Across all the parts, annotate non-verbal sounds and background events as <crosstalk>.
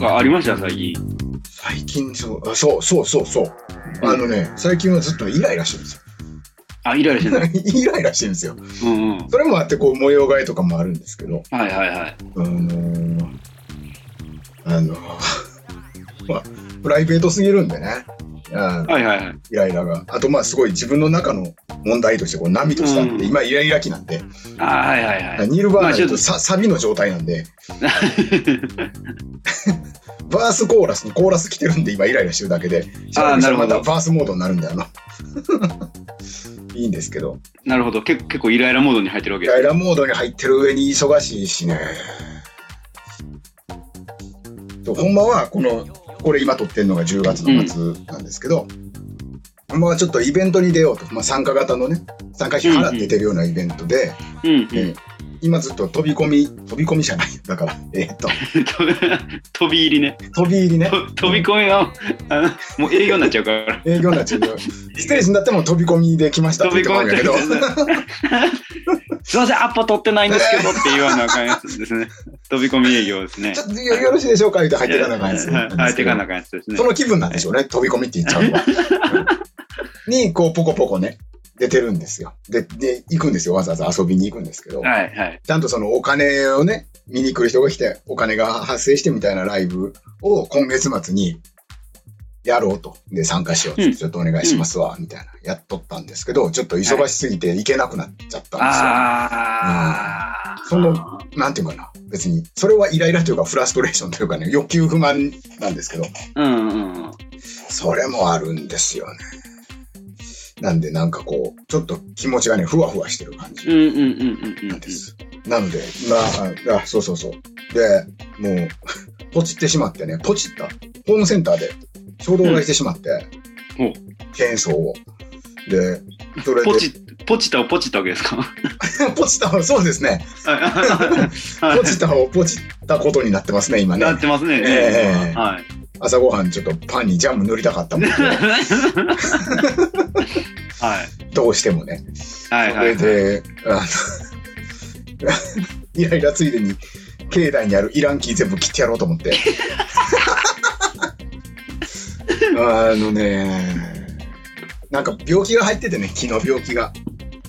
なんかありました最近。最近そう、あそうそうそうそう。あのね、最近はずっとイライラしてるんですよ。あ、イライラしてない。<laughs> イライラしてるんですよ。うんうん。それもあって、こう、模様替えとかもあるんですけど、はいはいはい。あのー、あのー、<laughs> まあ、プライベートすぎるんでね。あはいはいはい。イライラが。あと、まあ、すごい自分の中の問題として、こう、波としてあって、うん今、イライラ期なんで、あはいはいはい。ニールバーナまあちょっとーとさサビの状態なんで、<laughs> バースコーラスにコーラス来てるんで、今、イライラしてるだけで、あーなるほどまたバースモードになるんで、あの、いいんですけど、なるほど。結結構イライラモードに入ってるわけイです。ライラモードに入ってる上に忙しいしね。そうほんまは、この、これ今撮ってるのが10月の末なんですけど、ほんまはちょっとイベントに出ようと、まあ、参加型のね、参加費払って出るようなイベントで、うんうん。えー今ずっと飛び込み、飛び込みじゃない。だから、えーっと、<laughs> 飛び入りね。飛び入りね。と飛び込みは、あのもう営業になっちゃうから。営業になっちゃうステージになっても飛び込みで来ました飛びもらうんだけど、込みすいません、アップ取ってないんですけどって言わなあかんやつですね。飛び込み営業ですねち。ょっとよよろしいでしょうか言って入っていかなあかんやつ。はい入っていかなあかんやつですねそ。の気分なんでしょうね。飛び込みって言っちゃうのは。<laughs> に、こう、ポコポコね、出てるんですよ。で、で、行くんですよ。わざわざ遊びに行くんですけど、はいはい。ちゃんとそのお金をね、見に来る人が来て、お金が発生してみたいなライブを今月末にやろうと。で、参加しようって、うんちょっとお願いしますわ、みたいな、やっとったんですけど、ちょっと忙しすぎて行けなくなっちゃったんですよ。ああ。その、なんていうかな。別に、それはイライラというかフラストレーションというかね、欲求不満なんですけど、うんうん。それもあるんですよね。なんで、なんかこう、ちょっと気持ちがね、ふわふわしてる感じなんです。なので、まあ、あ、そうそうそう。で、もう、<laughs> ポチってしまってね、ポチった。ホームセンターで衝動買いしてしまって、ほうチェーンソーを。で、それで、ポチ、ポチタをポチったわけですか？<laughs> ポチった、そうですね。はい <laughs> ポチったをポチったことになってますね、今ね。なってますね。ええはい。朝ごはんちょっとパンにジャム塗りたかったもんで、はい。どうしてもね。はいはい。それで、あの、<laughs> イライラついでに、境内にあるイランキー全部切ってやろうと思って。<laughs> あのね、なんか病気が入っててね、木の病気が。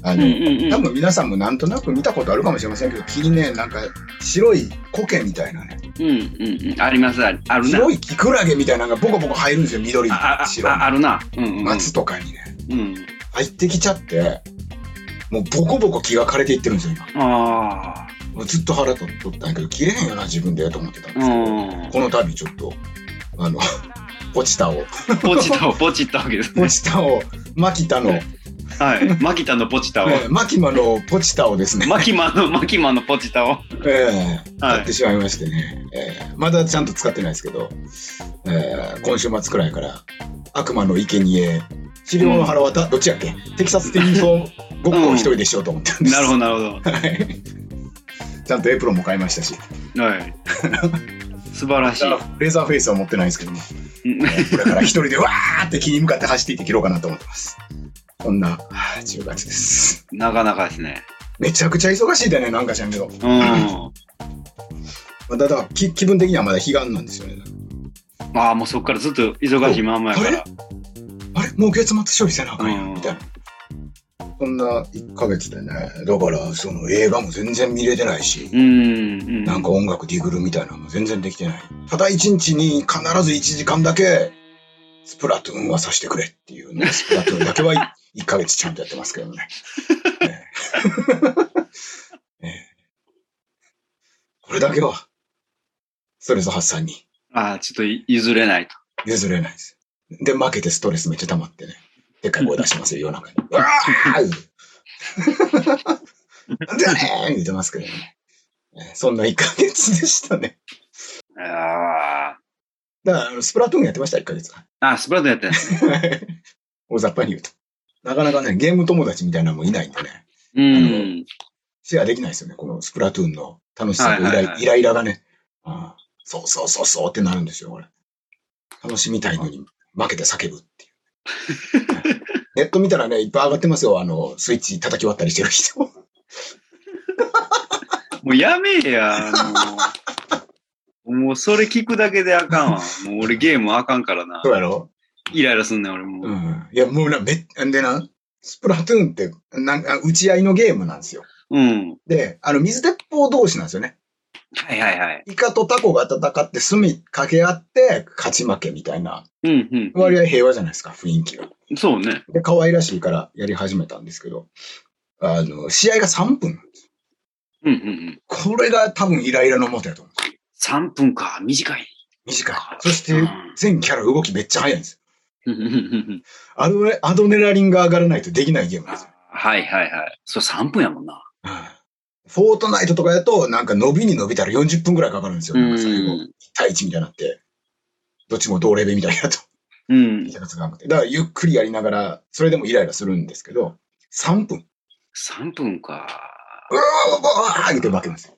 あの、うんうんうん。多分皆さんもなんとなく見たことあるかもしれませんけど、木にね、なんか白い苔みたいなね、うんうんうん。あります、あるな。白いキクラゲみたいなのがボコボコ入るんですよ、緑、ああ白い。ああるな。うんうん。松とかにね、うん。入ってきちゃって、もうボコボコ木が枯れていってるんですよ、今。あもうずっと腹取ったんやけど、切れへんよな、自分でと思ってたんであ。すけど、うん。この度ちょっと、あの、<laughs> ポチタを、ポチタをポチったわけですポね。チタを、マキタの、はい。マキタのポチタを。えーマキマのポチタをですね、マキマの、マキマのポチタを。えーはい買ってしまいましてね、えーまだちゃんと使ってないですけど、えー今週末くらいから、悪魔の生贄治療の腹渡、どっちやっけ？テキサステニソーごっこを一人でしようと思ってるんです。なるほど、なるほど。<laughs> はいちゃんとエプロンも買いましたし、はい。素晴らしい。レーザーフェイスは持ってないんですけども、うんえーこれから一人でわーって木に向かって走っていって切ろうかなと思ってます。そんな、はあ10月です。なかなかですね。めちゃくちゃ忙しいでね、なんか知らんけど。うん。まあただ気、気分的にはまだ彼岸なんですよね。ああ、もうそっからずっと忙しいまんまやから。あれ？もう月末処理せなあかんやうんん、みたいな。そんな1ヶ月でね、だから、その映画も全然見れてないし、うん。うん。なんか音楽ディグルみたいなのも全然できてない。ただ1日に必ず1時間だけ、スプラトゥーンはさせてくれっていうね、スプラトゥーンだけは1 <laughs> ヶ月ちゃんとやってますけどね。ええええこれだけは、ストレス発散にああ、ちょっと譲れないと。譲れないです。で、負けてストレスめっちゃ溜まってね。でっかい声出してますよ、夜中に。<laughs> うわーなんでやねん言ってますけどね。えーそんな1ヶ月でしたね。<laughs> あだからあの、スプラトゥーンやってました、1ヶ月。あ。あ、スプラトゥーンやってんの <laughs> 大雑把に言うと。なかなかね、ゲーム友達みたいなのもいないんでね、うん。シェアできないですよね、このスプラトゥーンの楽しさとイライ,、はいはいはいイライラがね。ああそうそうそうそうってなるんですよ、これ。楽しみたいのに負けて叫ぶっていう。<laughs> ネット見たらね、いっぱい上がってますよ、あの、スイッチ叩き割ったりしてる人。<laughs> もうやめえや、もう。もうそれ聞くだけであかんわ。もう俺ゲームあかんからなそう。やろ？イライラすんねん、俺もう。うん。いや、もうな、めっ、んでな、スプラトゥーンって、なんか、打ち合いのゲームなんですよ。うん。で、あの、水鉄砲同士なんですよね。はいはいはい。イカとタコが戦って墨かけ合って勝ち負けみたいな、うん割合平和じゃないですか、雰囲気が。うん。そうね。で、可愛らしいからやり始めたんですけど、あの、試合が3分。うんうんうん。これが多分イライラのもとやと思う。3分か、短い。短い。そしてうん、全キャラ動きめっちゃ速いんですよ。アドレアドネラリンが上がらないとできないゲームなんですよ。はいはいはい。それ3分やもんな。うんフォートナイトとかやと、なんか伸びに伸びたら40分くらいかかるんですよ。なんか最後、1対1みたいになって。どっちも同レベルみたいなと。うん見。たことなくて。だからゆっくりやりながら、それでもイライラするんですけど、3分。3分か。うわーわー上げて負けますよ。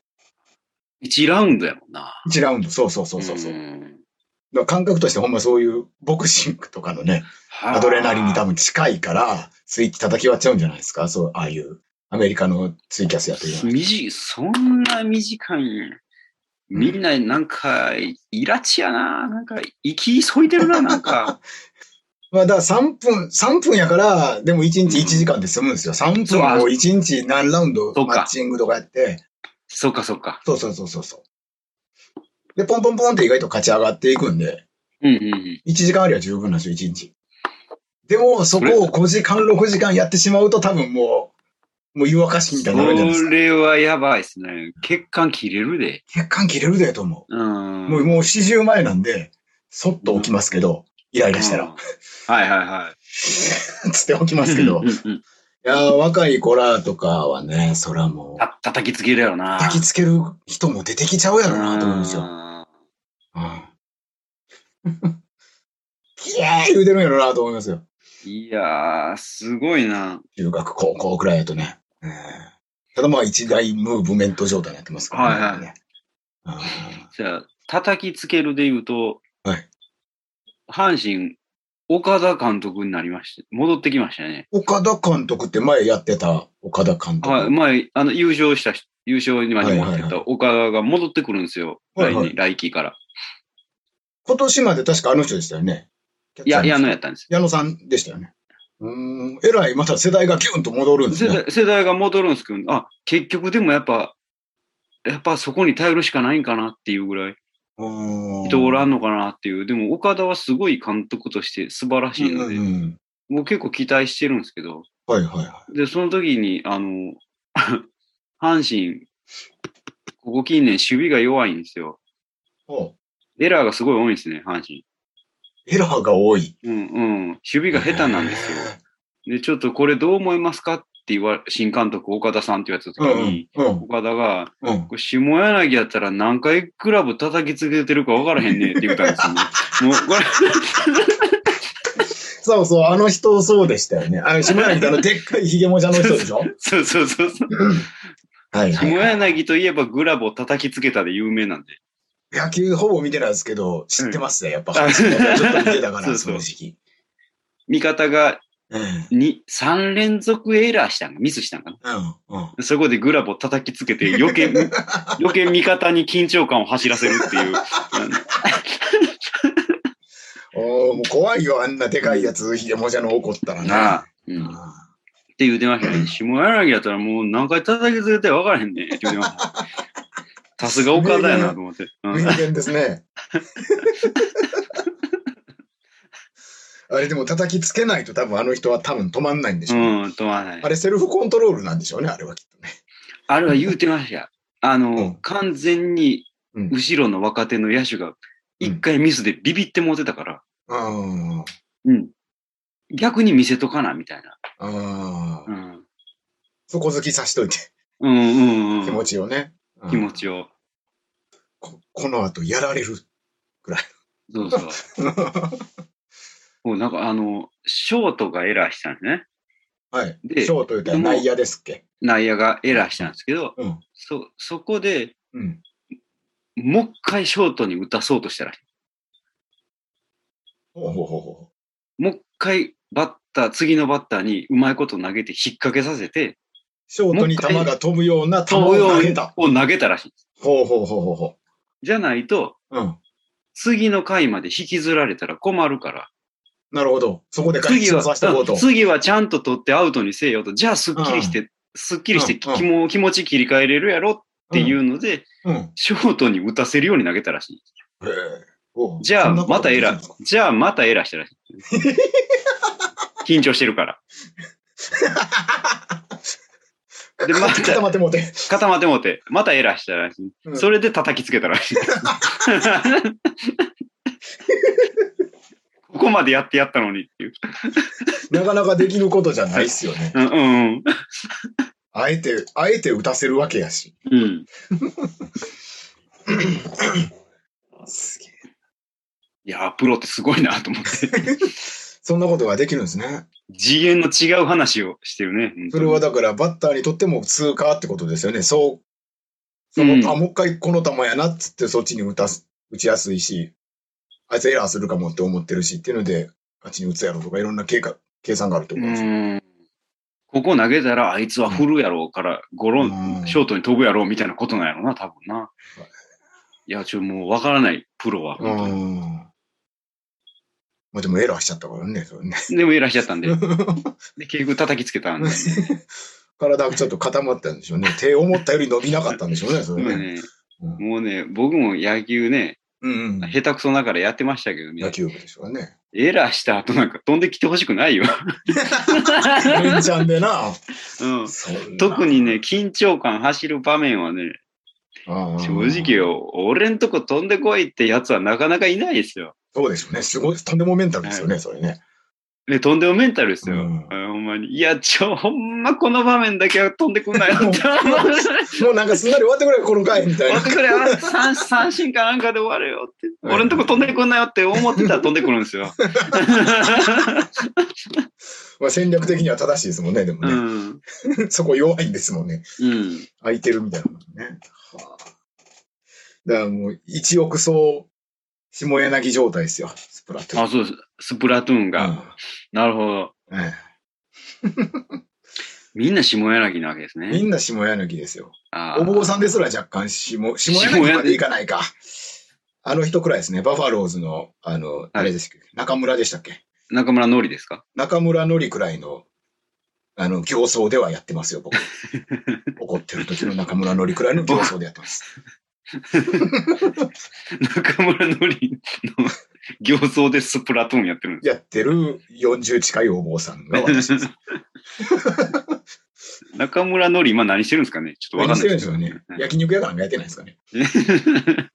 1ラウンドやもんな。1ラウンド、そうそうそうそうそう。感覚としてほんまそういうボクシングとかのね、アドレナリンに多分近いから、スイッチ叩き割っちゃうんじゃないですか？そう、ああいうアメリカのツイキャスやってるような。短い、そんな短いみんな、なんか、イラチやな。なんか、生き急いでるな、なんか。<laughs> まあだから3分、3分やから、でも1日1時間で済むんですよ。3そうあ分を1日何ラウンドマッチングとかやって、そっかそっか。そうそうそうそうそう。で、ポンポンポンって意外と勝ち上がっていくんで、うんうんうん。1時間ありゃ十分なんですよ、1日。でも、そこを5時間、6時間やってしまうと多分もう、もう湯沸かしみたいになるんじゃないですか。それはやばいっすね。血管切れるで。血管切れるでと思うん。う。もう、もう40前なんで、そっと起きますけど、イライラしたらうん。はいはいはい。<laughs> つって起きますけどうん。うんうんいやー若い子らとかはね、そらもう、た叩きつけるやろな。焚きつける人も出てきちゃうやろうなと思うんですよ。うんうん。<laughs> キャー言うてるんやろうなと思いますよ。いやー、すごいな。中学、高校くらいやとね。うんただまあ一大ムーブメント状態になってますからね。はいはいねじゃあ、叩きつけるで言うと、はい阪神、岡田監督になりまして、戻ってきましたね。うん岡田監督って前やってた岡田監督。はい、前、あの、優勝した人、優勝にまで持ってた岡田が戻ってくるんですよ。はいはい来年、来季から。今年まで確かあの人でしたよね。いや、矢野やったんです矢野さんでしたよね。うーん。えらい、また世代がギュンと戻るんですね。世代世代が戻るんですけど、あ、結局でもやっぱ、やっぱそこに頼るしかないんかなっていうぐらい、人おらんのかなっていう。でも岡田はすごい監督として素晴らしいので、うんうんうんもう結構期待してるんですけど、はいはいはで、その時に、あの、<laughs> 阪神、ここ近年守備が弱いんですよ。エラーがすごい多いんですね、阪神。エラーが多い。うんうん。守備が下手なんですよ。<laughs> で、ちょっとこれどう思いますかって言わ新監督岡田さんって言われた時うんに、うんうん岡田が、うん。下柳やったら何回クラブ叩きつけてるか分からへんねって言ったんですよね。<laughs> もうこれ、そうそう、あの人そうでしたよね。あの、下柳ってあの、でっかいヒゲもじゃの人でしょ？そうそうそうそう。はい下はい、はい。柳といえばグラブを叩きつけたで有名なんで。野球ほぼ見てないですけど、知ってますね。やっぱ、あちょっと見てたから、<laughs> その時期。味方がうん。に3連続エラーしたんか、ミスしたんかな？うん。うん。そこでグラブを叩きつけて余計、<laughs> 余計味方に緊張感を走らせるっていう。おーもう怖いよ、あんなでかいやつ、ヒゲもじゃの怒ったらね。なあ。うん。っあて言うてましたね。下柳やったらもう何回叩きつけて分からへんねって言うてました。さすが岡田やなと思って。うんー名言ですね。あれでも叩きつけないと多分あの人は多分止まんないんでしょうね、うん、止まらないあ。れセルフコントロールなんでしょうね、あれはきっとね。あれは言うてましたよ。あの、うん完全にうん後ろの若手の野手が一回ミスでビビって持てたから、あうん。逆に見せとかな、みたいな。あ、ああ、うん。そこ好きさしといて、うんうんうん。気持ちをね。うん気持ちを。ここの後やられる。そうそう。<laughs> もうなんかあの、ショートがエラーしたんですね。はい。でショート言ったら内野ですっけ？内野がエラーしたんですけど、うん。そ、そこでうん。もう一回ショートに打たそうとしたらしい。ほうほうほうほもう一回バッター、次のバッターにうまいこと投げて引っ掛けさせて、う。ショートに球が飛ぶような球を投げた。を投げたらしいんです。ほうほうほうほうほじゃないと、うん。次の回まで引きずられたら困るから。なるほど。そこで回次は、収させこうとうん。次はちゃんと取ってアウトにせよと。じゃあ、すっきりして、すっきりしてうん気も気持ち切り替えれるやろっていうので、うん。へショートに打たせるように投げたらしい。じゃあ、またエラー、じゃあ、またエラーしたらしい。緊張してるから。<laughs> でまた固まってもうて。固まってもうて、またエラーしたらしい。うんそれで叩きつけたらしい。<laughs> ここまでやってやったのにっていう。なかなかできることじゃないっすよね。うんうんあえて、あえて打たせるわけやし。うん。うん。すげえ。いやー、プロってすごいなと思って。そんなことができるんですね。次元の違う話をしてるね。それはだからバッターにとっても通過ってことですよね。そう。その、うんあ、もう一回この球やなっつってそっちに打たす、打ちやすいし、あいつエラーするかもって思ってるしっていうので、あっちに打つやろうとかいろんな計画、計算があるとうですよ。ん。ここ投げたらあいつは振るやろうから、ゴロうんン、ショートに飛ぶやろうみたいなことなんやろな、多分な。いや、ちょ、もうわからない、プロは。うん。まあでもエラーしちゃったからね、それね。<laughs> でもエラーしちゃったんで。<laughs> で、結局叩きつけたんで。<laughs> 体がちょっと固まったんでしょうね。手思ったより伸びなかったんでしょうね、それね。ね、うんもうね、僕も野球ね、うんうん。下手くそながらやってましたけどね、野球部でしょうね。エラーした後なんか飛んできてほしくないよ。連チャンでな。うん。そんな特にね、、緊張感走る場面はね、正正直。よ、俺んとこ飛んでこいってやつはなかなかいないですよ。そうでしょうね。すごい、とんでもメンタルですよね、それね。で、飛んでもメンタルですよ。うんあほんまに。いや、ちょ、ほんまこの場面だけは飛んでくんなよ <laughs> って。もうなんかすんなり終わってくれよ、この回みたいな待っ。てくれ、あ三三振かなんかで終われよって。はい俺んとこ飛んでくんなよって思ってたら飛んでくるんですよ。まあ戦略的には正しいですもんね、でもうね。ん。そこ弱いんですもんね。うん。空いてるみたいなもんね。はあ、だからもう、一億総、下柳状態ですよ、スプラトゥーン。あ、そうです。スプラトゥーンが。なるほど。うんえ <laughs> みんな下柳なわけですえみね。んな下柳ですよ。お坊さんですら若干下、下柳までいかないか。あの人くらいですね。バファローズの、あの、あれですっけ、中村でしたっけ？中村のりですか？中村のりくらいの、あの、競争ではやってますよ、僕。<laughs> 怒ってる時の中村のりくらいの競争でやってます。<laughs> 中村のりの形相でスプラトゥーンやってるんです。やってる40近いお坊さんが私です。<laughs> 中村のり今何してるんですかね？ちょっとわかんないるんですよね。焼肉屋かなんかやってないですかね。<laughs>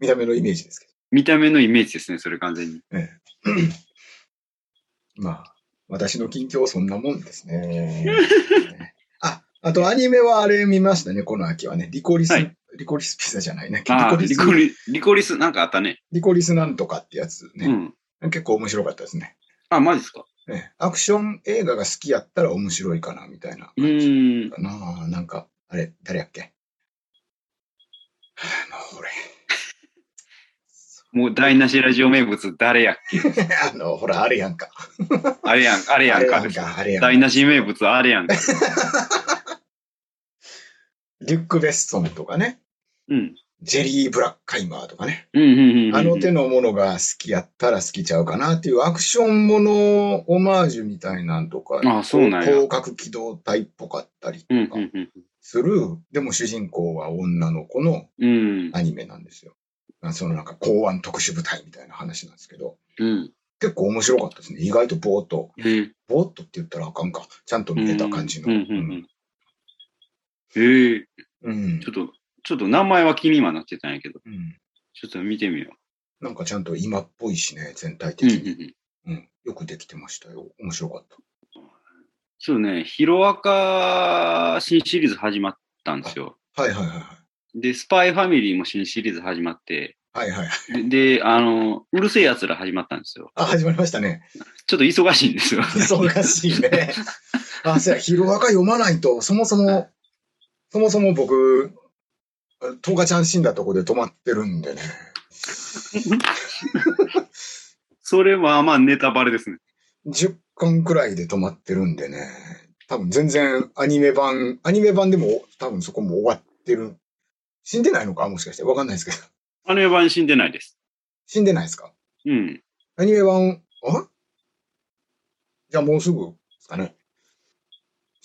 見た目のイメージですけ見た目のイメージですね、それ完全に。ど。ええまあ、私の近況はそんなもんですね。あ、あとアニメはあれ見ましたね、この秋はね。リコリス、はいリコリスピザじゃないね。リコリスリコリ、リコリスなんかあったね。リコリスなんとかってやつね。うん。結構面白かったですね。あ、マジですか？ええアクション映画が好きやったら面白いかな、みたいなうーん。かな。なんか、あれ、誰やっけ？あの、俺。<laughs> もう台無しラジオ名物誰やっけ？<laughs> あの、ほら、あれやんか。あれやん、あれやんか。あれやんか、あれやんか。台無し名物あれやんか。<laughs> リュック・ベッソンとかね。うん。ジェリー・ブラッカイマーとかね。うん、うん、うんうん。あの手のものが好きやったら好きちゃうかなっていうアクションものオマージュみたいなんとか、あそうなんや広角機動隊っぽかったりとうん、かうん、うん。する、でも主人公は女の子のうん。アニメなんですよ。まあそのなんか公安特殊部隊みたいな話なんですけど、うん。結構面白かったですね。意外とぼーっと、うん。ぼーっとって言ったらあかんか。ちゃんと見れた感じの。へえ、うんちょっと、ちょっと名前は気にはなってたんやけど、うんちょっと見てみよなんかちゃんと今っぽいしね、全体う。うん、的うん、うに。ん。うん。よくできてましたよ。面白かった。ちょっとね、ヒロアカ新シリーズ始まったんですよ。はいはいはいはい。で、スパイファミリーも新シリーズ始まって、はいはいであの、うるせえ奴ら始まったんですよ。あ、始まりましたね。ちょっと忙しいんですよ。忙しいね。あ、そうや、<laughs> ヒロアカ読まないと、そもそも、そもそも僕、トーカちゃん死んだとこで止まってるんでね。それはまあネタバレですね。10巻くらいで止まってるんでね。多分全然アニメ版、アニメ版でも多分そこも終わってる死んでないのか？もしかして。わかんないですけど。アニメ版死んでないです。死んでないですか？うん。アニメ版、あじゃあもうすぐですかね。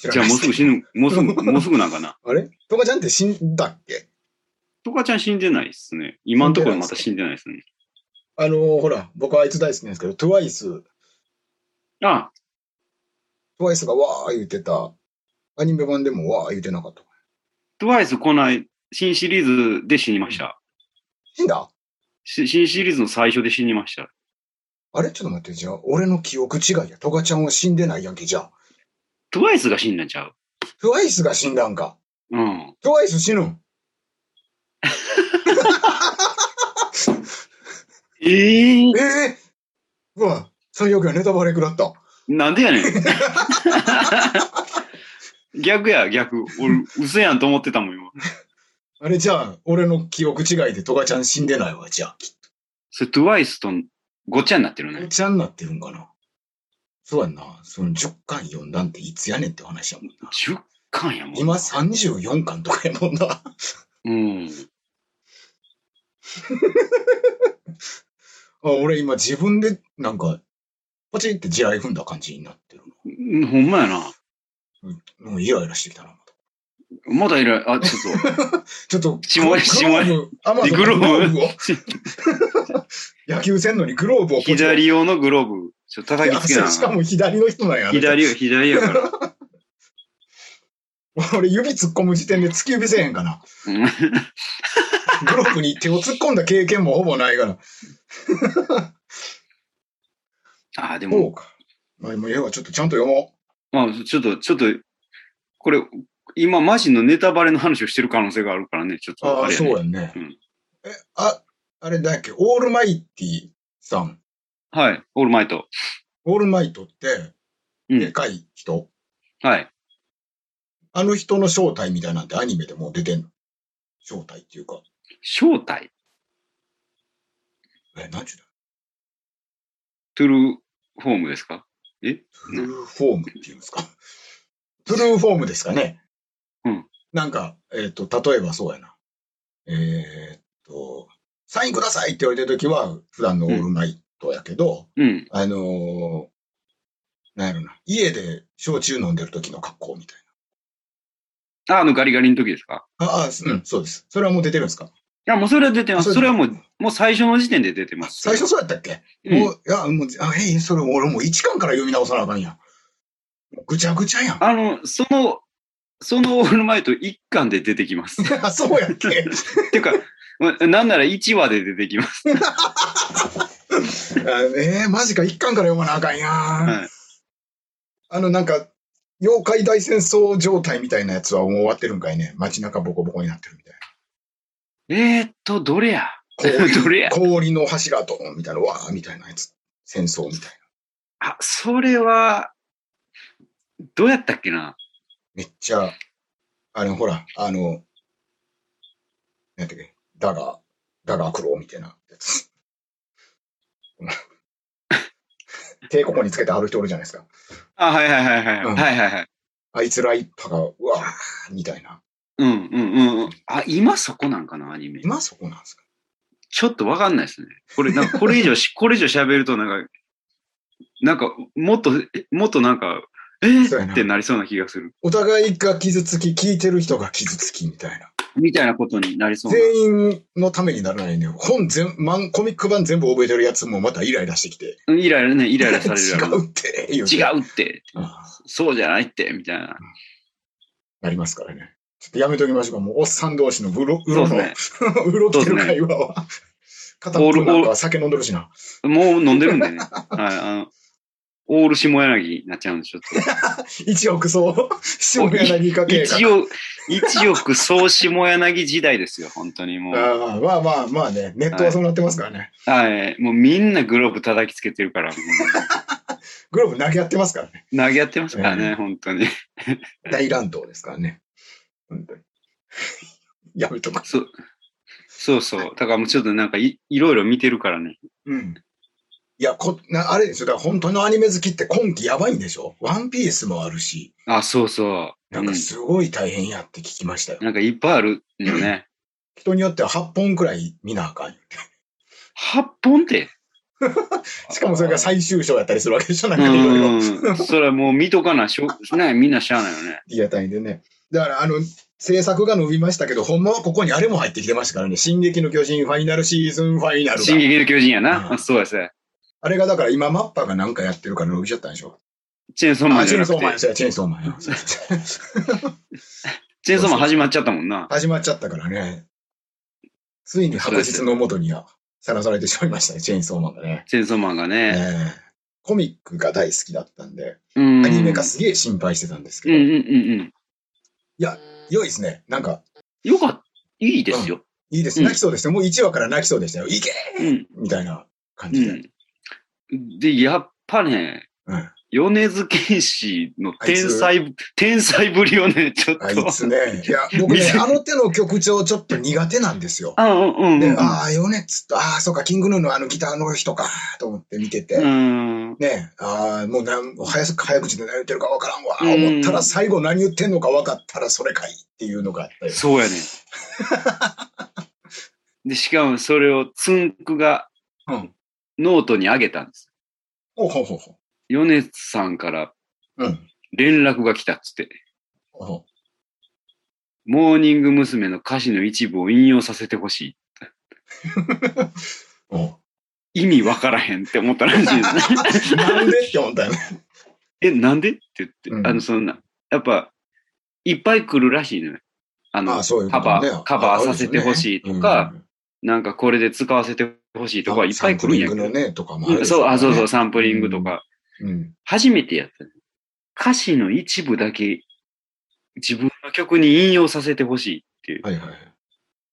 じゃあもうすぐ死ぬ、もうすぐ、もうすぐなんかな？あれ？トカちゃんって死んだっけ？トカちゃん死んでないっすね。今のところまた死んでないですね。あのーほら、僕はあいつ大好きなんですけど、トゥワイス、あ、トゥワイスがわー言ってた、アニメ版でもわー言ってなかった。トゥワイスこない、新シリーズで死にました。死んだ？し新シリーズの最初で死にました。あれ？ちょっと待って、じゃあ、俺の記憶違いや。トカちゃんは死んでないやんけ、じゃあ。トゥワイスが死んだんちゃう？トゥワイスが死んだんか。うん。トゥワイス死ぬん？ええええうわ、最悪や、ネタバレ食らった。なんでやねん。逆や、逆。俺、嘘やんと思ってたもん、今。あれじゃあ、俺の記憶違いでトカちゃん死んでないわ、じゃあ。きっそれ、トゥワイスとごっちゃになってるね。ちゃんになってるんかな。そうやんな。その10巻読んだんっていつやねんって話やもんな。10巻やもん。今34巻とかやもんな。うん。<laughs> あ俺今自分でなんか、ポチって地雷踏んだ感じになってるうんほんまやな。の。うイライラしてきたな。まだいる、あ、ちょっ <laughs> ちょっと、下へ下へグローブ、アマゾングローブ。<laughs> 野球せんのにグローブをと、左用のグローブ、ちょっと叩きつけなしかも左の人なんや。左、左やから。<laughs> 俺指突っ込む時点で突き指せえへんかな。うんグローブに手を突っ込んだ経験もほぼないから。<laughs> あ、でも、そうか。まあ、もうええわ、ちょっとちゃんと読もまあ、ちょっと、ちょっと、これ、今、マジのネタバレの話をしてる可能性があるからね、ちょっう。ああ、とあれやね。そうやんね。うんえ、あ、あれだっけ、オールマイティさん。はい、オールマイト。オールマイトって、うんでかい人。はい。あの人の正体みたいなんてアニメでもう出てんの？正体っていうか。正体？え、なんちゅうのトゥルーフォームですか？え？トゥルーフォームっていうんですか？<laughs> トゥルーフォームですかね。うん。なんか、えっ、と、例えばそうやな。えっ、と、サインくださいって言われた時は、普段のオールマイトやけど、うん。あのーなんやろな。家で焼酎飲んでる時の格好みたいあ、あのガリガリの時ですか？な。ああ、うん、そうです。それはもう出てるんですか？いや、もうそれは出てます。それはもう、もう最初の時点で出てます。最初そうやったっけ、うんもう、いや、もう、あ、えい、それ俺もう一巻から読み直さなあかんやん。ぐちゃぐちゃやん。あの、その、そのオールマイト一巻で出てきます。<laughs> そうやっけ？<laughs> ていうか、まなんなら1話で出てきます。<laughs> <laughs> あえー、マジか、一巻から読まなあかんやん。はい。あの、なんか、妖怪大戦争状態みたいなやつはもう終わってるんかいね。街中ボコボコになってるみたいえーっと、どれや？<laughs> どれや？氷の柱と、みたいな、わーみたいなやつ。戦争みたいな。あ、それは、どうやったっけな？めっちゃ、あれ、ほら、あの、なんやっけ、ダガ、ダガクロみたいなやつ。手ここにつけてある人おるじゃないですか。あ、はいはいはいはい。うんはいはいはい。あいつら一派が、うわーみたいな。うんうんうんうん。あ、今そこなんかな、アニメ。今そこなんですか？ちょっとわかんないですね。これ、なんかこれ以上し、<laughs> これ以上喋るとなんか、なんか、もっと、えもっとなんか、えーってなりそうな気がする。お互いが傷つき、聞いてる人が傷つきみたいな。みたいなことになりそうな。全員のためにならないね。本全、マン、コミック版全部覚えてるやつもまたイライラしてきて。うんイライラね、イライラされる。<laughs> 違うって、違うって。そうじゃないって、みたいな。なりますからね。ちょっとやめときましょうか。もう、おっさん同士のうろ、うろの、そうね。うろ <laughs> きてる会話は。片っぽなんか酒飲んでるしな。もう飲んでるんでね。はい。あの、オール下柳になっちゃうんで、ちょ。<laughs> 一億総、下柳かけ一億、一億総下柳時代ですよ、本当にもう。ああまあまあまあね、ネットはそうなってますからね。はい。もうみんなグローブ叩きつけてるから、も <laughs> グローブ投げ合ってますからね。う投げ合ってますからえね、本当に。大乱闘ですからね。本当に。<laughs> やめとく。そう。そうそう。だからもうちょっとなんかいいろいろ見てるからね。うん。いや、こ、な、あれですよ。だから本当のアニメ好きって今季やばいんでしょワンピースもあるし、あ、そうそう。なんかすごい大変やって聞きましたよ。なんかいっぱいあるよね。<clears throat> 人によっては8本くらい見なあかん。8本って？<laughs> しかもそれが最終章やったりするわけでしょなんかいろいろ。うん。それはもう見とかなしょ、ね、みんなしゃあないよね。ありがたいんでね。だから、あの、制作が伸びましたけど、ほんまはここにあれも入ってきてましたからね。進撃の巨人ファイナルシーズンファイナルが。進撃の巨人やうんな。そうですね。あれがだから今マッパがなんかやってるから伸びちゃったんでしょ？チェーンソーマあ、ンチェーンソーマン、やチェーンソーマンや。チェーンソーマン始まっちゃったもんな。始まっちゃったからね。ついに白日の元にはさらされてしまいましたね、チェーンソーマンがね。チェーンソーマンがね。ええコミックが大好きだったんで、うん。アニメ化すげえ心配してたんですけど、うんうんうん良いですね。なんか、うん。よかった。いいですよ。いいです。うん泣きそうですね。もう1話から泣きそうでしたよ。いけうん。みたいな感うじで。ん。で、やっぱね、うん。米津玄師の天才、天才ぶりをね、ちょっと。あいつね。いや、<laughs> 僕ね、あの手の曲調ちょっと苦手なんですよ。あ、うんうんうん。で、ああ、ヨネッツと、ああ、そうか、 King Gnu のあのギターの人か、と思って見てて。うん。ねああ、もうなん早す早口で何言ってるかわからんわ。うん思ったら最後何言ってんのか分かったらそれかいっていうのがあったよ。そうやね。<laughs> で、しかもそれをつんくがうん。ノートに上げたんです。ほうほうほうほ米津さんからう。うん。連絡が来たっつって、ほモーニング娘。の歌詞の一部を引用させてほしい。<laughs> 意味わからへんって思ったらしいですね。<laughs> なんでって思ったよね。<laughs> え、なんでって言って、うんあの、そんな、やっぱ、いっぱい来るらしいのよ。あの、ああ、そういうこカバー、カバーさせてほしいとか、、なんかこれで使わせてほしいとかいっぱい来るんやけど。サンプリングのね、とかもあるうんそう、あ、そうそう、さ。サンプリングとか。うん。初めてやった。歌詞の一部だけ自分の曲に引用させてほしいっていう。はいはい。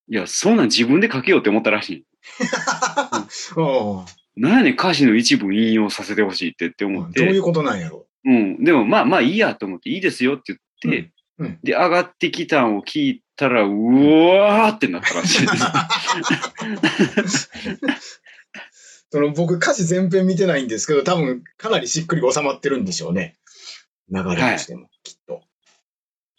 いや、そんなん自分で書けようって思ったらしい。<laughs> おうなんやねん歌詞の一部引用させてほしいってって思って。どういうことなんやろうん。でもまあまあいいやと思って、いいですよって言って、うんうんで、上がってきたんを聞いたら、うわーってなったらしいです。<laughs> その僕歌詞全編見てないんですけど、多分かなりしっくり収まってるんでしょうね。流れとしても、きっと。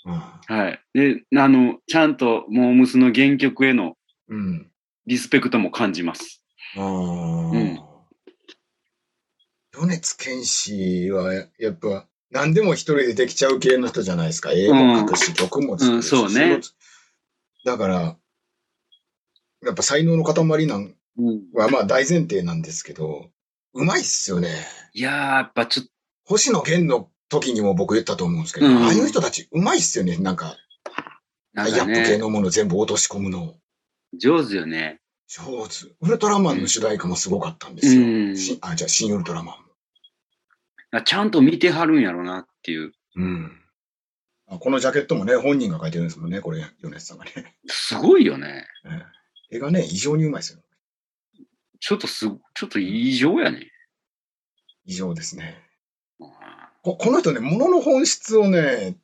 はい。で、あの、ちゃんとモームスの原曲へのうん。うん。リスペクトも感じます。ああ。うん米津玄師はややっぱ何でも一人でできちゃう系の人じゃないですか。英語も書くし、曲も作るし、うんそうね仕事だから、やっぱ才能の塊なんうん。はまあ大前提なんですけど、うまいっすよね。いやー、やっぱちょっと、星野源の時にも僕言ったと思うんですけど、うんああいう人たちうまいっすよね。なんか、なんかタイアップ系ね、のもの全部落とし込むの。上手よね。上手。ウルトラマンの主題歌もすごかったんですよ。うんしあ、じゃあ新ウルトラマンちゃんと見てはるんやろなっていう。うん。あこのジャケットもね、本人が書いてるんですもんね、これ、米津さんがね。すごいよね。ええ絵がね、異常にうまいですよ。ちょっとす、ちょっと異常やね。異常ですね。うんここの人ね、物の本質をね、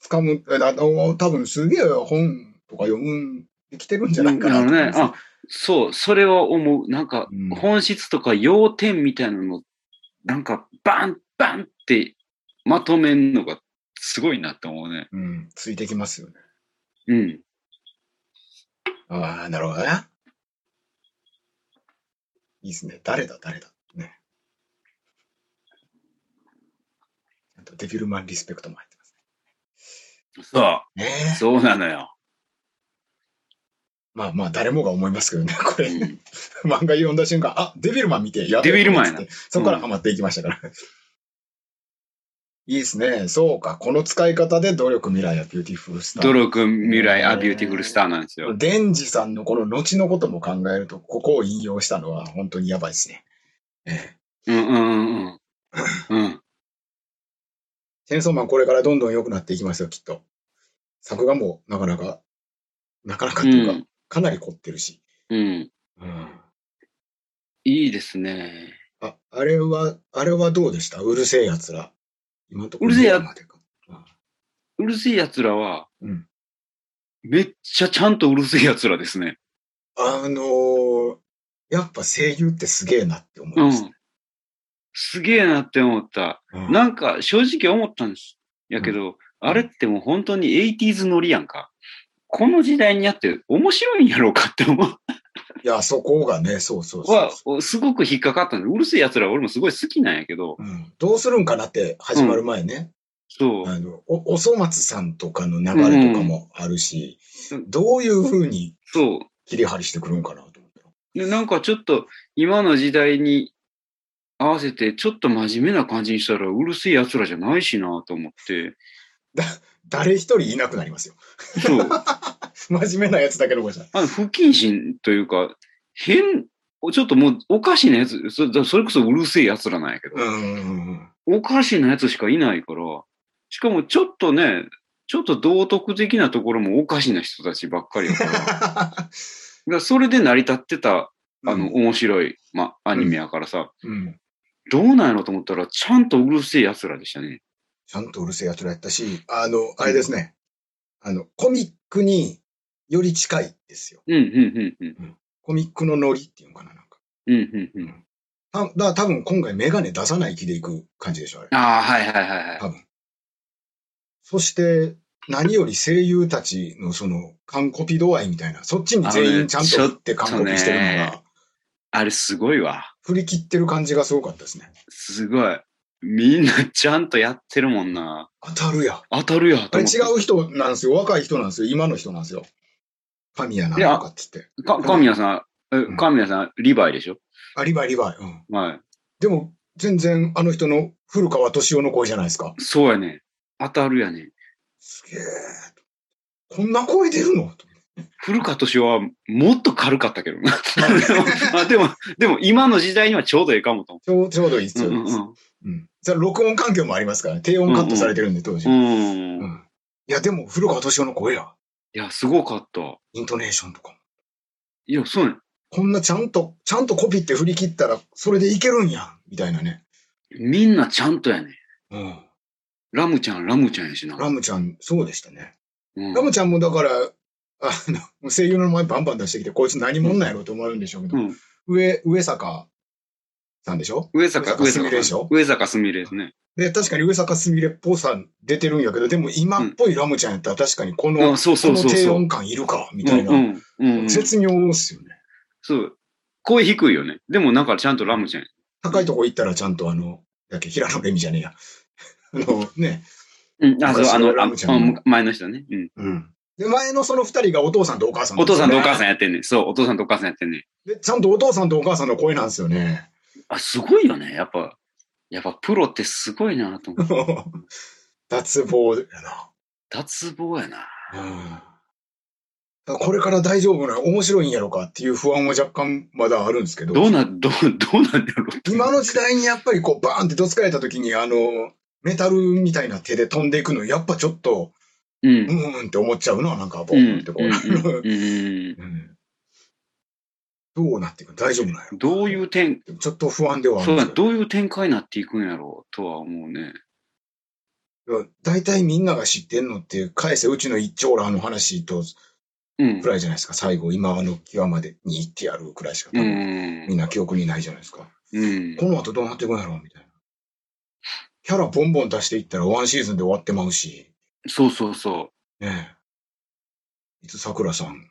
掴む、えあの、多分すげえ本とか読む、できてるんじゃないかなと思うんですよあ、そう、それは思う。なんかうん、本質とか要点みたいなの、なんか、バン、バンってまとめんのがすごいなって思うね。うん、ついてきますよね。うん。ああ、なるほどね。いいですね。誰だ、誰だ？ね。あと、デビルマンリスペクトも入ってますそう、ね。ねえそうなのよ。まあまあ、誰もが思いますけどね、<laughs> これ。うん <laughs> 漫画読んだ瞬間、あ、デビルマン見て、やデビルマンやなそこからハマっていきましたから。いいですね。そうか。この使い方で努力、未来 a beautiful star。努力、未来、 a ね beautiful star なんですよ。デンジさんのこの後のことも考えると、ここを引用したのは本当にやばいですね。ええ。うんうんうんうん。うん。チェーンソーマンこれからどんどん良くなっていきますよ、きっと。作画もなかなか、なかなかっていうか、うんかなり凝ってるし。うん。うん。いいですね。あ、あれは、あれはどうでした？うるせえ奴ら。今のところうるせえや。うるせえ奴らは、うん。めっちゃちゃんとうるせえ奴らですね。あのーやっぱ声優ってすげえなって思いうんました。。すげえなって思った。うんなんか正直思ったんです。やけど、あれってもう本当に 80s ノリやんか。この時代にやって面白いんやろうかって思う。いや、そこがね、そうそうそうは、すごく引っかかったんで、うるせえ奴らは俺もすごい好きなんやけど、うん。どうするんかなって始まる前ね。そう。あの、お、おそ松さんとかの流れとかもあるし、うんどういう風にそう。切り張りしてくるんかなと思ったで、なんかちょっと今の時代に合わせてちょっと真面目な感じにしたらうるせえ奴らじゃないしなと思って。<laughs> 誰一人いなくなりますよ。そう。<laughs> 真面目なやつだけ残した。あの不謹慎というか、変、ちょっともうおかしなやつ、そそれこそうるせえ奴らなんやけど、うんうんうんおかしなやつしかいないから、しかもちょっとね、ちょっと道徳的なところもおかしな人たちばっかりやから、<laughs> だからそれで成り立ってた、あの、面白い、ま、アニメやからさ、うん。どうなんやろと思ったら、ちゃんとうるせえ奴らでしたね。ちゃんとうるせえやつらやったし、あの、あれですね。あの、コミックにより近いですよ。うん、うん、うん、うん。コミックのノリっていうのかな、なんか。うん、うん、うん。ただから多分今回メガネ出さない気でいく感じでしょ、あれ。ああ、はいはいはいはい。多分。そして、何より声優たちのその、完コピ度合いみたいな、そっちに全員ちゃんと振って完コピしてるのあのねあれすごいわ。振り切ってる感じがすごかったですね。すごい。みんなちゃんとやってるもんな。当たるや。当たるやとあれ。違う人なんですよ。若い人なんですよ。今の人なんですよ。神谷なんとかって言って。か、神谷さん、神谷さん、リヴァイでしょ？あ、リヴァイ、リヴァイ。うん。はい。でも、全然あの人の古川敏夫の声じゃないですか。そうやね。当たるやね。すげえ。こんな声出るの？と古川敏夫はもっと軽かったけどな。<laughs> あでも、でも今の時代にはちょうどええかもとちょうちょうどいいっす思う。よ。うん。それ録音環境もありますから、低音カットされてるんで、当時。ううんん。うん。いや、でも、古川敏夫の声や。いや、すごかった。イントネーションとかも。いや、そうね。こんなちゃんと、ちゃんとコピって振り切ったら、それでいけるんや。みたいなね。みんなちゃんとやね。うん。ラムちゃん、ラムちゃんやしな。ラムちゃん、そうでしたね。うんラムちゃんもだから、あの、声優の名前バンバン出してきて、こいつ何者なんやろうと思うんでしょうけど、うん。上、上坂さんでしょ？上坂、上上坂坂すみれでしょ上坂すみれですね。で、確かに上坂すみれっぽさ出てるんやけど、でも今っぽいラムちゃんやったら確かにこの、この低。音感いるか、みうたいな。ん、うん、うん。絶妙っすよね。そう。声低いよね。でもなんかちゃんとラムちゃんや。高いとこ行ったらちゃんとあの、だっけ、平野レミじゃねえや。<laughs> あの、ね。うん、あ、そう、あの、あラムちゃん前の人ね。うん。うん。で、前のその二人がお父さんとお母さん、お父さんとお母さんん。やってんねん。そう、お父さんとお母さんやってんねん。で、ちゃんとお父さんとお母さんの声なんですよね。あ、すごいよね。やっぱ、やっぱプロってすごいなと思う。<laughs> 脱帽やな。脱帽やな。うん。これから大丈夫な、面白いんやろかっていう不安は若干まだあるんですけど。どうな、どう、どうなんだろ今の時代にやっぱりこうバーンってどつかれた時にあの、メタルみたいな手で飛んでいくの、やっぱちょっと、うん。うーんって思っちゃうのはなんかボうん。ーンってこう。<laughs> うんうんうんうんどうなっていく大丈夫なんやろ？どういう展、ちょっと不安ではあるそうんだ、ど。どういう展開になっていくんやろうとは思うね。大体みんなが知ってんのって、返せうちの一丁羅の話とうんく。らいじゃないですか。最後、今の際までに行ってやるくらいしか多う分、んみん。な記憶にないじゃないですか。うん。この後どうなっていくんやろうみたいな。キャラボンボン出していったらワンシーズンで終わってまうし、そうそうそねえ。いつ桜さん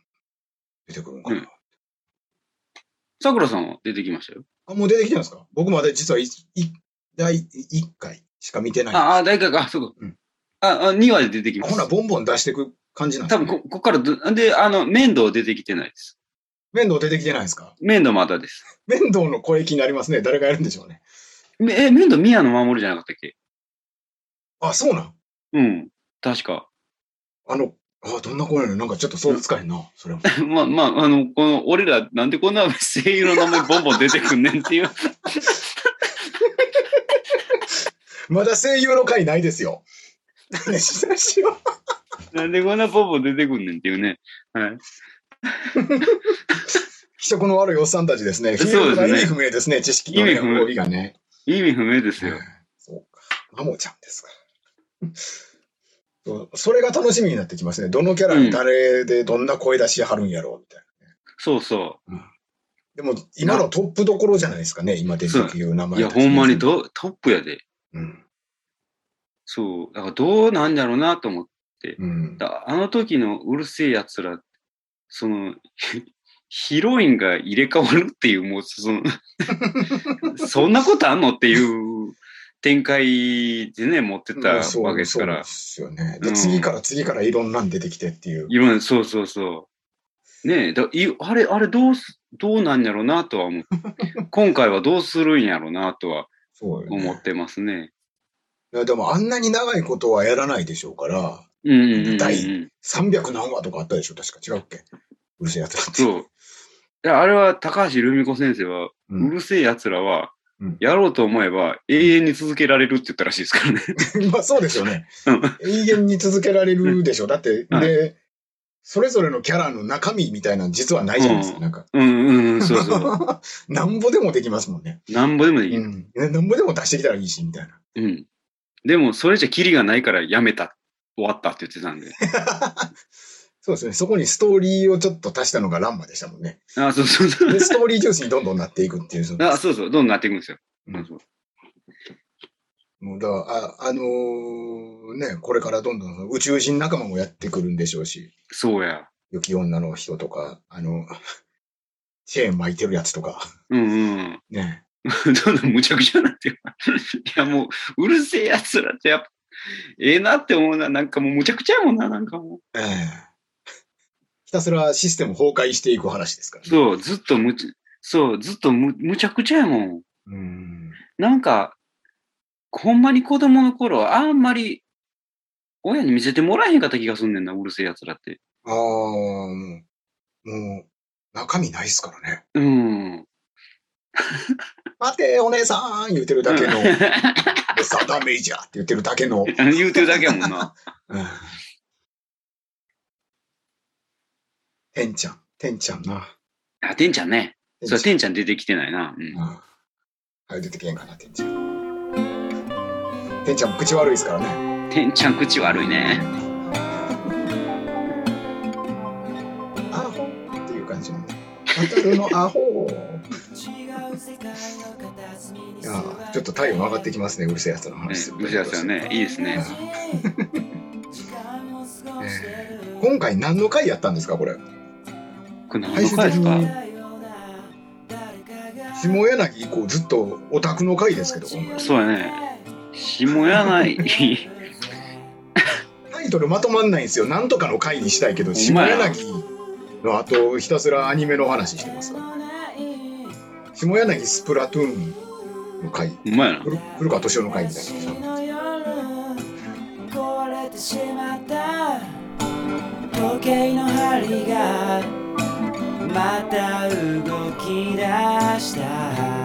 出てくるのかな。うんさくらさんは出てきましたよ。あ、もう出てきてるんですか？僕まで実はい、い、第1回しか見てない。あ、あ、大学か、あ、そうか。うんあ、あ、2話で出てきまほな、す。ボンボン出していく感じなんですか、ね、多分こ、こっからど、で、あの、面倒出てきてないです。面倒出てきてないですか？面倒まだです。面倒の声気になりますね。誰がやるんでしょうね。めえ、面倒宮野守じゃなかったっけ？あ、そうなんうん。確か。あの、あ、どんな声なの？なんかちょっと想像つかへんな。それも。<laughs> まあ、まあ、あの、この、俺ら、なんでこんな声優の名前ボンボン出てくんねんっていう。<laughs> まだ声優の回ないですよ。ね、ししよなんでこんなボンボン出てくんねんっていうね。はい。気色の悪いおっさんたちですね。<laughs> そうですね意味不明ですね。知識の、ね、意味不明帯がね。意味不明ですよ。そうか。マモちゃんですか。そうそれが楽しみになってきますね。どのキャラに誰でどんな声出しはるんやろうみたいそうそな。でも、今のトップどころじゃないですかね。今出てくる名う。前いや、ほんまにど。トトップやで。うん。そう。だからどうなんだろうなと思って。うん。だあの時のうるせえ奴ら、その、<laughs> ヒロインが入れ替わるっていう、もう、その、<laughs> そんなことあんのっていう展開でね、持ってたわけですからそう。ですよね。で、うん次から次からいろんなん出てきてっていう。いろんな、そうそうそう。ねえ、だいあれ、あれどうす、どうなんやろうなとは思う。<laughs> 今回はどうするんやろうなとは思ってますね。いやでもあんなに長いことはやらないでしょうから、うんうんうんうん。第300何話とかあったでしょ確か違うっけ？うるせえやつらって。そう。いや、あれは高橋留美子先生は、う。うんるせえ奴らはうん、やろうと思えば永遠に続けられるって言ったらしいですからね。<laughs> まあそうですよねうん。永遠に続けられるでしょ。だって、<laughs> はいで、それぞれのキャラの中身みたいなの実はないじゃないですか。うんなんか。うんうんうん、そうそう。<laughs> なんぼでもできますもんね。なんぼでもできる。うん。ねなんぼでも出してきたらいいし、みたいな。うん。でも、それじゃキリがないからやめた。終わったって言ってたんで。そうですね。そこにストーリーをちょっと足したのがランマでしたもんね。あ、そうそうそう。で、ストーリー重視にどんどんなっていくっていう。あ、そうそう。どんどんなっていくんですよ。うんそうもうだからあ、あのーね、これからどんどん宇宙人仲間もやってくるんでしょうし、そうや。雪女の人とか、あの、<laughs> チェーン巻いてるやつとか、うんうん。ね。<laughs> どんどんむちゃくちゃになってる。<laughs> いや、もう、うるせえ奴らってやっぱ、ええなって思うな。なんかもうむちゃくちゃやもんな、なんかもええひたすらシステム崩壊していく話ですからう。ね。そう、ずっとむち、そう、ずっとむむちゃくちゃやもん。うん。なんか、ほんまに子供の頃、あんまり、親に見せてもらえへんかった気がすんねんな、うるせえ奴らって。ああ、もう、もう、中身ないっすからね。うん。待て、お姉さん言うてるだけの、<laughs> サダメイジャーって言ってるだけの、<laughs> 言うてるだけやもんな。<laughs> うん。てんちゃん、てんちゃんな。あ、てんちゃんね。そう、ててんちゃん出てきてないな。うん。ああはい、出てけんかな、てんちゃん。てんちゃんも口悪いですからね。てんちゃん口悪いね。アホっていう感じの。当たるのアホ。いやーちょっと体温上がってきますね、うるせえやつのね話するとうるせえやつはね、いいですね。えー今回何の回やったんですか、これ。これ何最終の回ですか下柳以降ずっとオタクの回ですけど。そうやね。下柳。タイトルまとまんないんですよ。なんとかの回にしたいけど、下柳の後、ひたすらアニメの話してますから。下柳スプラトゥーンの回。うまいな。古古川敏夫の回みたいな。壊れてしまった時計の針がまた動き出した